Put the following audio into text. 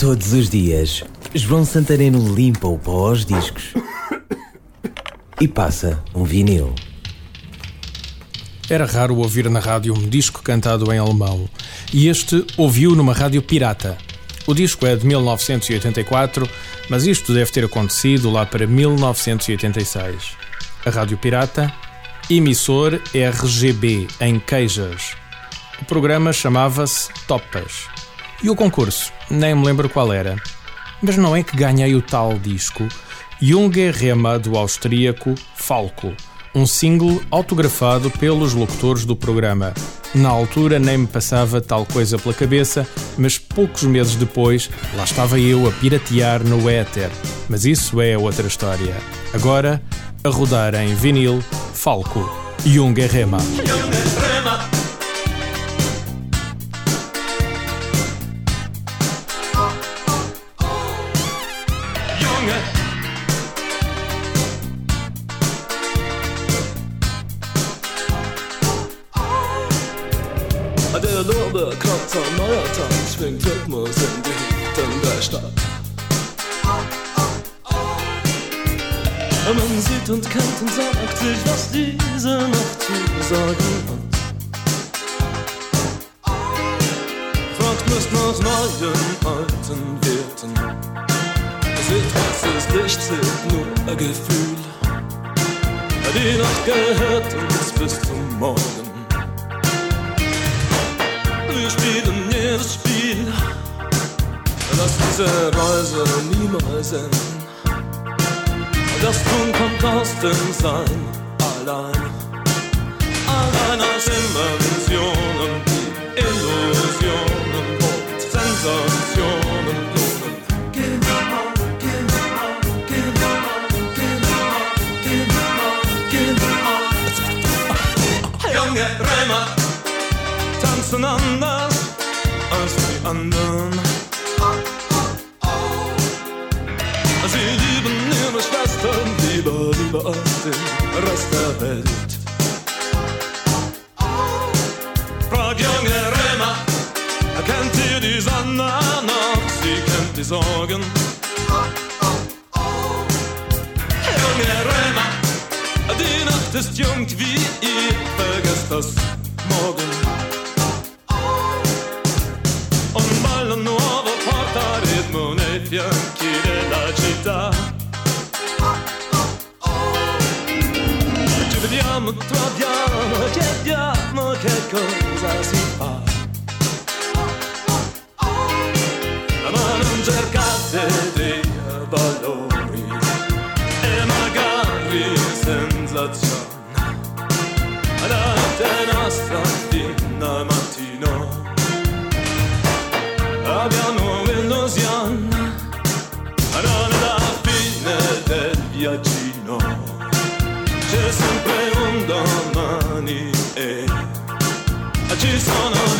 Todos os dias, João Santareno limpa o pó aos discos e passa um vinil. Era raro ouvir na rádio um disco cantado em alemão, e este ouviu numa rádio pirata. O disco é de 1984, mas isto deve ter acontecido lá para 1986. A rádio pirata, emissor RGB em Queijas. O programa chamava-se Topas. E o concurso? Nem me lembro qual era. Mas não é que ganhei o tal disco Junge Rema do austríaco Falco, um single autografado pelos locutores do programa. Na altura nem me passava tal coisa pela cabeça, mas poucos meses depois lá estava eu a piratear no éter. Mas isso é outra história. Agora, a rodar em vinil, Falco, Junge Rema. Der Lorbeerkratzer neuer Tanz schwingt Rhythmus in die Hütten der Stadt. Man sieht und kennt und sagt sich, was diese Nacht zu sagen hat. Fragt müsst nach neuen alten Werten. Seht, was ist Licht, zählt nur ein Gefühl. Die Nacht gehört uns bis zum Morgen. Wir spielen jedes Spiel, lass diese Reise niemals enden. Das Tun kommt aus dem Sein allein. Allein aus Inventionen, die Illusionen und Sensationen. Junge Römer tanzen anders als die anderen. Sie lieben ihre Schwestern lieber, lieber als den Rest der Welt. Frag junge Römer, kennt ihr die Sonne noch? Sie kennt die Sorgen. Junge Römer, die Nacht ist jung wie ihr, vergesst das morgen. Fianchi della città. Ci vediamo, troviamo, chiediamo che cosa si fa. Ma non cercate dei valori e magari sensazioni. La notte nostra fino al mattino abbiamo It's gonna